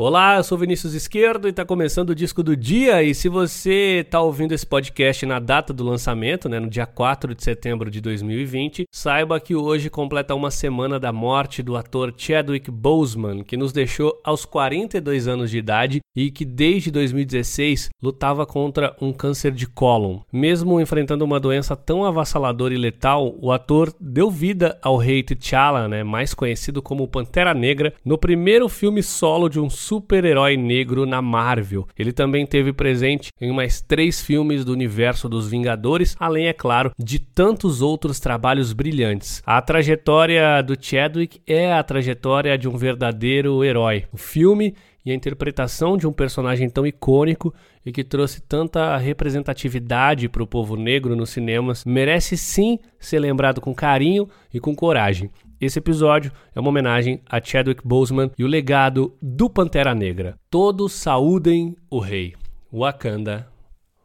Olá, eu sou Vinícius Esquerdo e está começando o disco do dia. E se você está ouvindo esse podcast na data do lançamento, né, no dia 4 de setembro de 2020, saiba que hoje completa uma semana da morte do ator Chadwick Boseman, que nos deixou aos 42 anos de idade e que desde 2016 lutava contra um câncer de cólon. Mesmo enfrentando uma doença tão avassaladora e letal, o ator deu vida ao rei T'Challa, né, mais conhecido como Pantera Negra, no primeiro filme solo de um super-herói negro na Marvel. Ele também teve presente em mais três filmes do universo dos Vingadores, além, é claro, de tantos outros trabalhos brilhantes. A trajetória do Chadwick é a trajetória de um verdadeiro herói. O filme e a interpretação de um personagem tão icônico e que trouxe tanta representatividade para o povo negro nos cinemas merece sim ser lembrado com carinho e com coragem. Esse episódio é uma homenagem a Chadwick Boseman e o legado do Pantera Negra. Todos saúdem o rei. Wakanda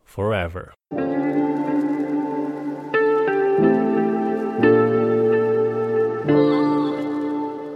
Forever.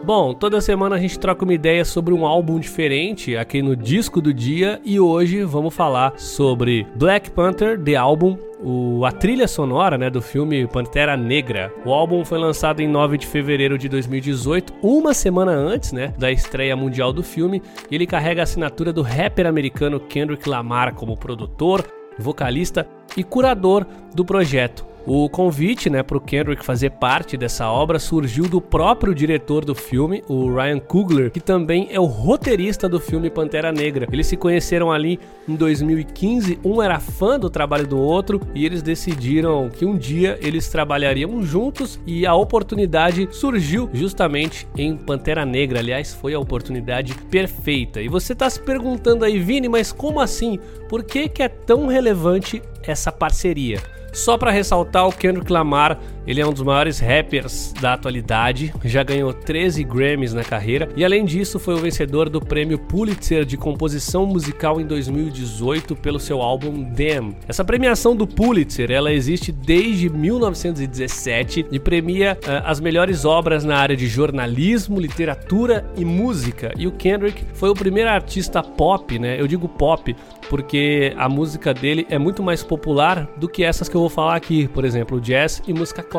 Bom, toda semana a gente troca uma ideia sobre um álbum diferente aqui no Disco do Dia e hoje vamos falar sobre Black Panther, The Album, o, a trilha sonora né, do filme Pantera Negra. O álbum foi lançado em 9 de fevereiro de 2018, uma semana antes né, da estreia mundial do filme, e ele carrega a assinatura do rapper americano Kendrick Lamar como produtor, vocalista e curador do projeto. O convite né, para o Kendrick fazer parte dessa obra surgiu do próprio diretor do filme, o Ryan Coogler, que também é o roteirista do filme Pantera Negra. Eles se conheceram ali em 2015, um era fã do trabalho do outro e eles decidiram que um dia eles trabalhariam juntos e a oportunidade surgiu justamente em Pantera Negra. Aliás, foi a oportunidade perfeita. E você está se perguntando aí, Vini, mas como assim? Por que, que é tão relevante essa parceria? Só para ressaltar, o Kendrick Lamar, ele é um dos maiores rappers da atualidade, já ganhou 13 Grammys na carreira e além disso foi o vencedor do prêmio Pulitzer de composição musical em 2018 pelo seu álbum Damn. Essa premiação do Pulitzer, ela existe desde 1917 e premia uh, as melhores obras na área de jornalismo, literatura e música. E o Kendrick foi o primeiro artista pop, né? Eu digo pop porque a música dele é muito mais popular do que essas que eu vou falar aqui, por exemplo, jazz e música clássica.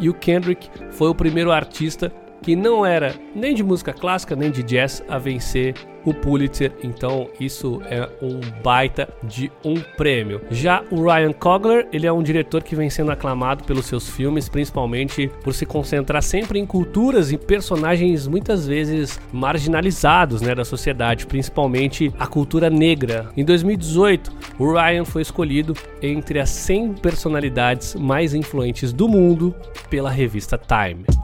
E o Kendrick foi o primeiro artista que não era nem de música clássica nem de jazz a vencer o Pulitzer, então isso é um baita de um prêmio. Já o Ryan Coogler, ele é um diretor que vem sendo aclamado pelos seus filmes, principalmente por se concentrar sempre em culturas e personagens muitas vezes marginalizados né, da sociedade, principalmente a cultura negra. Em 2018, o Ryan foi escolhido entre as 100 personalidades mais influentes do mundo pela revista Time.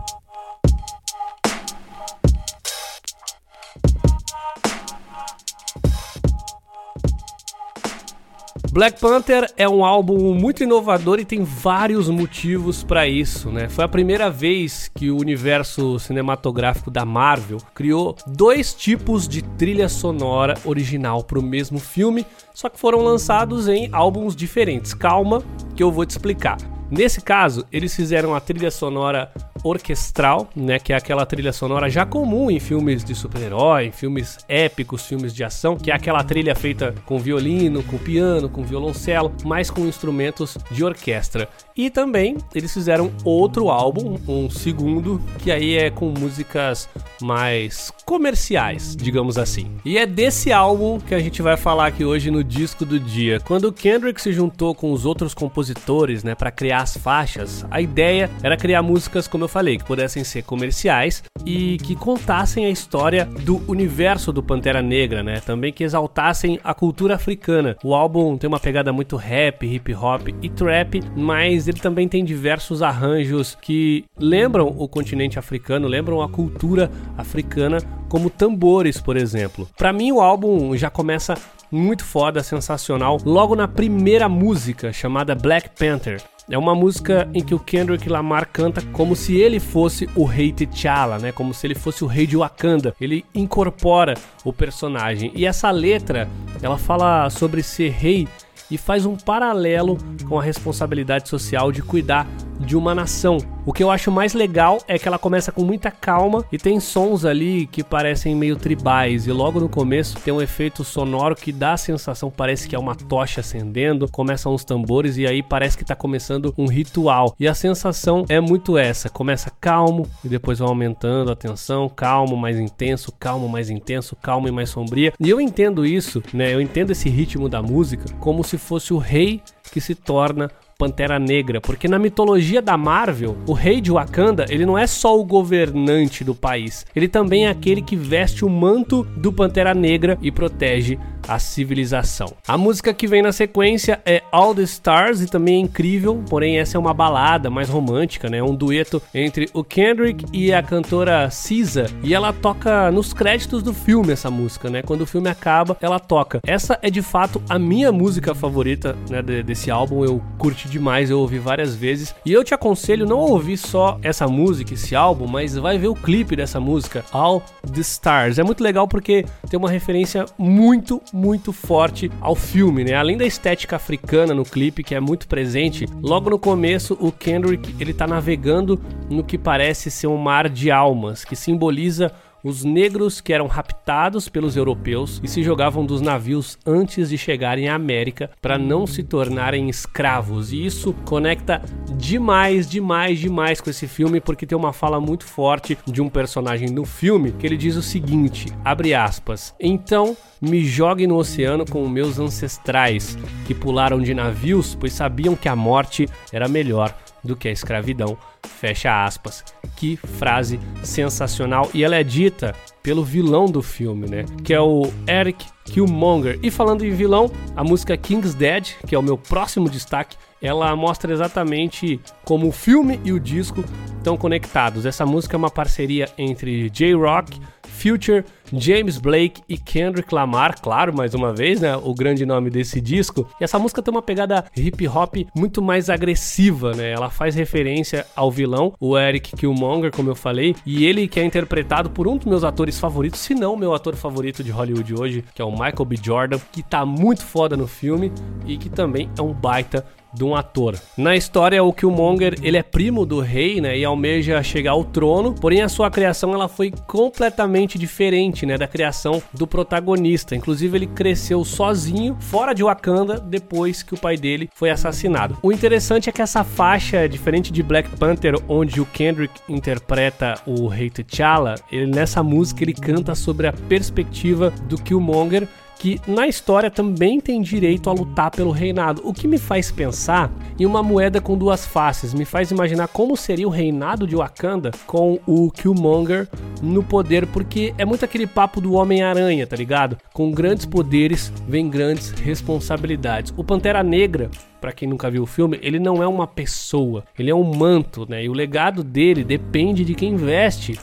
Black Panther é um álbum muito inovador e tem vários motivos para isso, né? Foi a primeira vez que o universo cinematográfico da Marvel criou dois tipos de trilha sonora original para o mesmo filme, só que foram lançados em álbuns diferentes. Calma, que eu vou te explicar. Nesse caso, eles fizeram a trilha sonora orquestral, né, que é aquela trilha sonora já comum em filmes de super-herói, filmes épicos, filmes de ação, que é aquela trilha feita com violino, com piano, com violoncelo, mas com instrumentos de orquestra. E também eles fizeram outro álbum, um segundo, que aí é com músicas mais comerciais, digamos assim. E é desse álbum que a gente vai falar aqui hoje no disco do dia. Quando o Kendrick se juntou com os outros compositores, né, para criar as faixas, a ideia era criar músicas, como eu falei, que pudessem ser comerciais e que contassem a história do universo do Pantera Negra, né? Também que exaltassem a cultura africana. O álbum tem uma pegada muito rap, hip hop e trap, mas ele também tem diversos arranjos que lembram o continente africano, lembram a cultura africana, como tambores, por exemplo. Para mim, o álbum já começa muito foda, sensacional, logo na primeira música, chamada Black Panther. É uma música em que o Kendrick Lamar canta como se ele fosse o rei T'Challa, né? Como se ele fosse o rei de Wakanda. Ele incorpora o personagem. E essa letra, ela fala sobre ser rei e faz um paralelo com a responsabilidade social de cuidar de uma nação. O que eu acho mais legal é que ela começa com muita calma e tem sons ali que parecem meio tribais e logo no começo tem um efeito sonoro que dá a sensação parece que é uma tocha acendendo, começam uns tambores e aí parece que tá começando um ritual. E a sensação é muito essa, começa calmo e depois vai aumentando a tensão, calmo, mais intenso, calmo, mais intenso, calmo e mais sombria. E eu entendo isso, né? Eu entendo esse ritmo da música como se fosse o rei que se torna Pantera Negra, porque na mitologia da Marvel, o rei de Wakanda, ele não é só o governante do país, ele também é aquele que veste o manto do Pantera Negra e protege a civilização. A música que vem na sequência é All the Stars e também é incrível, porém essa é uma balada mais romântica, né? Um dueto entre o Kendrick e a cantora Cisa e ela toca nos créditos do filme essa música, né? Quando o filme acaba, ela toca. Essa é de fato a minha música favorita, né, desse álbum. Eu curti demais, eu ouvi várias vezes e eu te aconselho não ouvir só essa música, esse álbum, mas vai ver o clipe dessa música, All the Stars. É muito legal porque tem uma referência muito muito forte ao filme, né? Além da estética africana no clipe, que é muito presente, logo no começo o Kendrick ele tá navegando no que parece ser um mar de almas, que simboliza os negros que eram raptados pelos europeus e se jogavam dos navios antes de chegarem à América para não se tornarem escravos. E isso conecta demais, demais, demais com esse filme porque tem uma fala muito forte de um personagem no filme que ele diz o seguinte, abre aspas: "Então me jogue no oceano com meus ancestrais que pularam de navios, pois sabiam que a morte era melhor do que a escravidão." Fecha aspas. Que frase sensacional. E ela é dita pelo vilão do filme, né? Que é o Eric Killmonger. E falando em vilão, a música King's Dead, que é o meu próximo destaque, ela mostra exatamente como o filme e o disco estão conectados. Essa música é uma parceria entre J-Rock, Future, James Blake e Kendrick Lamar, claro, mais uma vez, né, o grande nome desse disco. E essa música tem uma pegada hip hop muito mais agressiva, né? Ela faz referência ao vilão, o Eric Killmonger, como eu falei, e ele que é interpretado por um dos meus atores favoritos, se não o meu ator favorito de Hollywood hoje, que é o Michael B. Jordan, que tá muito foda no filme e que também é um baita de um ator. Na história, o Killmonger, ele é primo do rei, né, e almeja chegar ao trono, porém a sua criação ela foi completamente diferente, né, da criação do protagonista. Inclusive ele cresceu sozinho, fora de Wakanda, depois que o pai dele foi assassinado. O interessante é que essa faixa, diferente de Black Panther, onde o Kendrick interpreta o rei T'Challa, ele nessa música ele canta sobre a perspectiva do Killmonger que na história também tem direito a lutar pelo reinado, o que me faz pensar em uma moeda com duas faces, me faz imaginar como seria o reinado de Wakanda com o Killmonger no poder, porque é muito aquele papo do Homem-Aranha, tá ligado? Com grandes poderes vem grandes responsabilidades. O Pantera Negra para quem nunca viu o filme, ele não é uma pessoa, ele é um manto, né? E o legado dele depende de quem veste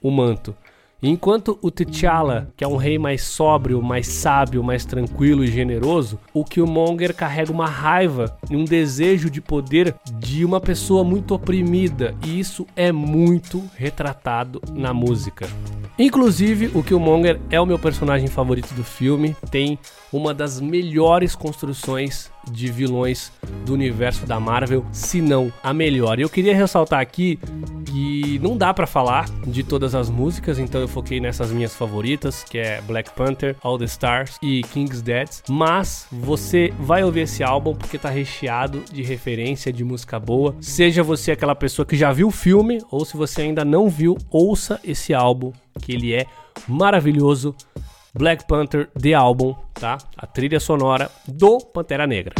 o manto. Enquanto o T'Challa, que é um rei mais sóbrio, mais sábio, mais tranquilo e generoso, o Killmonger carrega uma raiva e um desejo de poder de uma pessoa muito oprimida, e isso é muito retratado na música. Inclusive, o Killmonger é o meu personagem favorito do filme, tem uma das melhores construções de vilões do universo da Marvel, se não a melhor. Eu queria ressaltar aqui que não dá para falar de todas as músicas, então eu foquei nessas minhas favoritas, que é Black Panther, All the Stars e King's Dead, mas você vai ouvir esse álbum porque tá recheado de referência de música boa. Seja você aquela pessoa que já viu o filme ou se você ainda não viu, ouça esse álbum que ele é maravilhoso. Black Panther The Album, tá? A trilha sonora do Pantera Negra.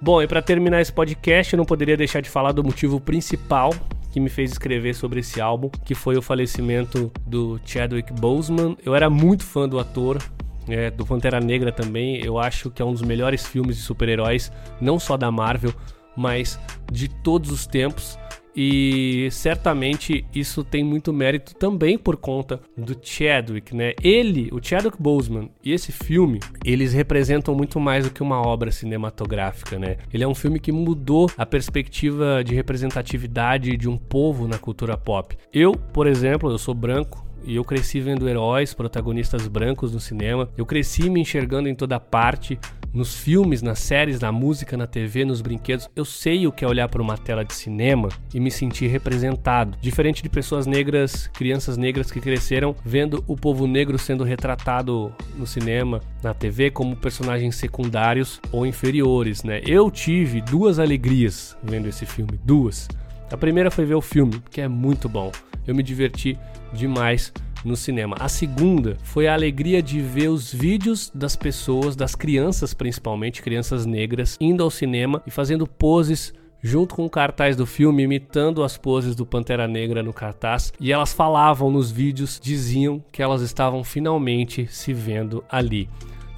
Bom, e para terminar esse podcast, eu não poderia deixar de falar do motivo principal que me fez escrever sobre esse álbum, que foi o falecimento do Chadwick Boseman. Eu era muito fã do ator, é, do Pantera Negra também. Eu acho que é um dos melhores filmes de super-heróis, não só da Marvel, mas de todos os tempos. E certamente isso tem muito mérito também por conta do Chadwick, né? Ele, o Chadwick Boseman e esse filme, eles representam muito mais do que uma obra cinematográfica, né? Ele é um filme que mudou a perspectiva de representatividade de um povo na cultura pop. Eu, por exemplo, eu sou branco, e eu cresci vendo heróis, protagonistas brancos no cinema. Eu cresci me enxergando em toda parte nos filmes, nas séries, na música, na TV, nos brinquedos. Eu sei o que é olhar para uma tela de cinema e me sentir representado. Diferente de pessoas negras, crianças negras que cresceram vendo o povo negro sendo retratado no cinema, na TV, como personagens secundários ou inferiores, né? Eu tive duas alegrias vendo esse filme, duas. A primeira foi ver o filme, que é muito bom. Eu me diverti demais no cinema. A segunda foi a alegria de ver os vídeos das pessoas, das crianças principalmente, crianças negras, indo ao cinema e fazendo poses junto com o cartaz do filme, imitando as poses do Pantera Negra no cartaz, e elas falavam nos vídeos, diziam que elas estavam finalmente se vendo ali.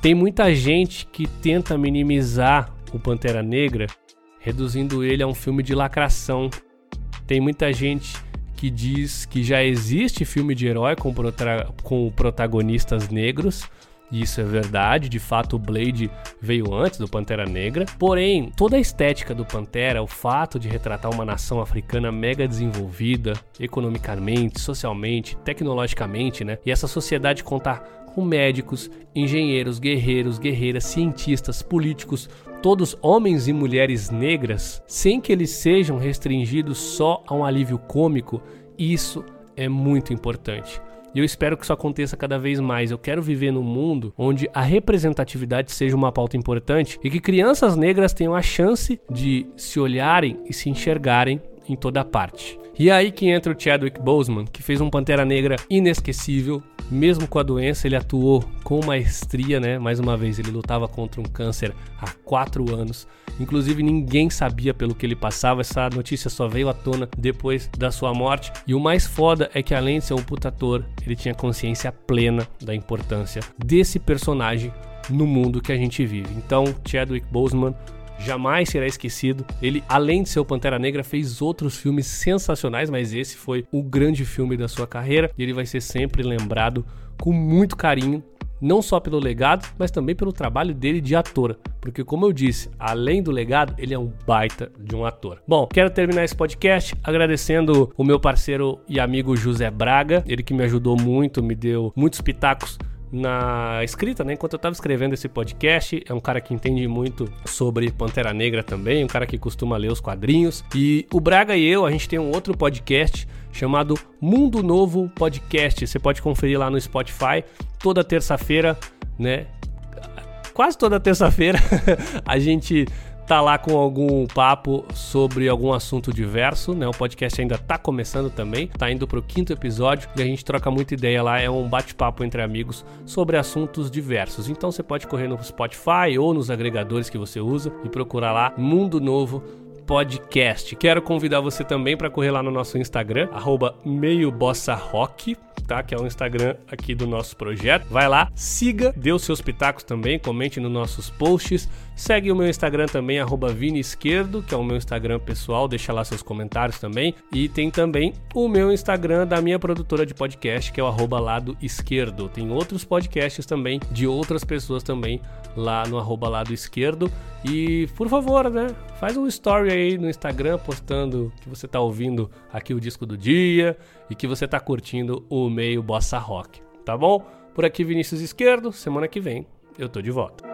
Tem muita gente que tenta minimizar o Pantera Negra, reduzindo ele a um filme de lacração. Tem muita gente que diz que já existe filme de herói com, com protagonistas negros. E isso é verdade, de fato o Blade veio antes do Pantera Negra. Porém, toda a estética do Pantera, o fato de retratar uma nação africana mega desenvolvida, economicamente, socialmente, tecnologicamente, né? E essa sociedade contar com médicos, engenheiros, guerreiros, guerreiras, cientistas, políticos, todos homens e mulheres negras, sem que eles sejam restringidos só a um alívio cômico, isso é muito importante. E eu espero que isso aconteça cada vez mais. Eu quero viver num mundo onde a representatividade seja uma pauta importante e que crianças negras tenham a chance de se olharem e se enxergarem em toda parte. E é aí que entra o Chadwick Boseman, que fez um Pantera Negra inesquecível, mesmo com a doença, ele atuou com maestria, né? Mais uma vez, ele lutava contra um câncer há quatro anos. Inclusive, ninguém sabia pelo que ele passava. Essa notícia só veio à tona depois da sua morte. E o mais foda é que, além de ser um puta ator, ele tinha consciência plena da importância desse personagem no mundo que a gente vive. Então, Chadwick Boseman jamais será esquecido. Ele, além de ser o Pantera Negra, fez outros filmes sensacionais, mas esse foi o grande filme da sua carreira e ele vai ser sempre lembrado com muito carinho. Não só pelo legado, mas também pelo trabalho dele de ator. Porque, como eu disse, além do legado, ele é um baita de um ator. Bom, quero terminar esse podcast agradecendo o meu parceiro e amigo José Braga, ele que me ajudou muito, me deu muitos pitacos na escrita, né? Enquanto eu estava escrevendo esse podcast, é um cara que entende muito sobre Pantera Negra também, um cara que costuma ler os quadrinhos. E o Braga e eu, a gente tem um outro podcast chamado Mundo Novo Podcast. Você pode conferir lá no Spotify toda terça-feira, né? Quase toda terça-feira a gente tá lá com algum papo sobre algum assunto diverso, né? O podcast ainda tá começando também, tá indo pro quinto episódio e a gente troca muita ideia lá, é um bate-papo entre amigos sobre assuntos diversos. Então você pode correr no Spotify ou nos agregadores que você usa e procurar lá Mundo Novo Podcast. Quero convidar você também para correr lá no nosso Instagram, arroba tá? Que é o Instagram aqui do nosso projeto. Vai lá, siga, dê os seus pitacos também, comente nos nossos posts. Segue o meu Instagram também, arroba Esquerdo, que é o meu Instagram pessoal, deixa lá seus comentários também. E tem também o meu Instagram da minha produtora de podcast, que é o arroba Lado Esquerdo. Tem outros podcasts também, de outras pessoas também, lá no arroba Lado Esquerdo. E, por favor, né, faz um story aí no Instagram postando que você tá ouvindo aqui o disco do dia e que você tá curtindo o meio bossa rock, tá bom? Por aqui Vinícius Esquerdo, semana que vem eu tô de volta.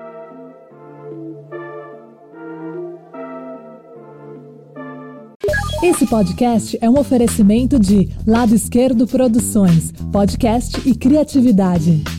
Esse podcast é um oferecimento de Lado Esquerdo Produções, podcast e criatividade.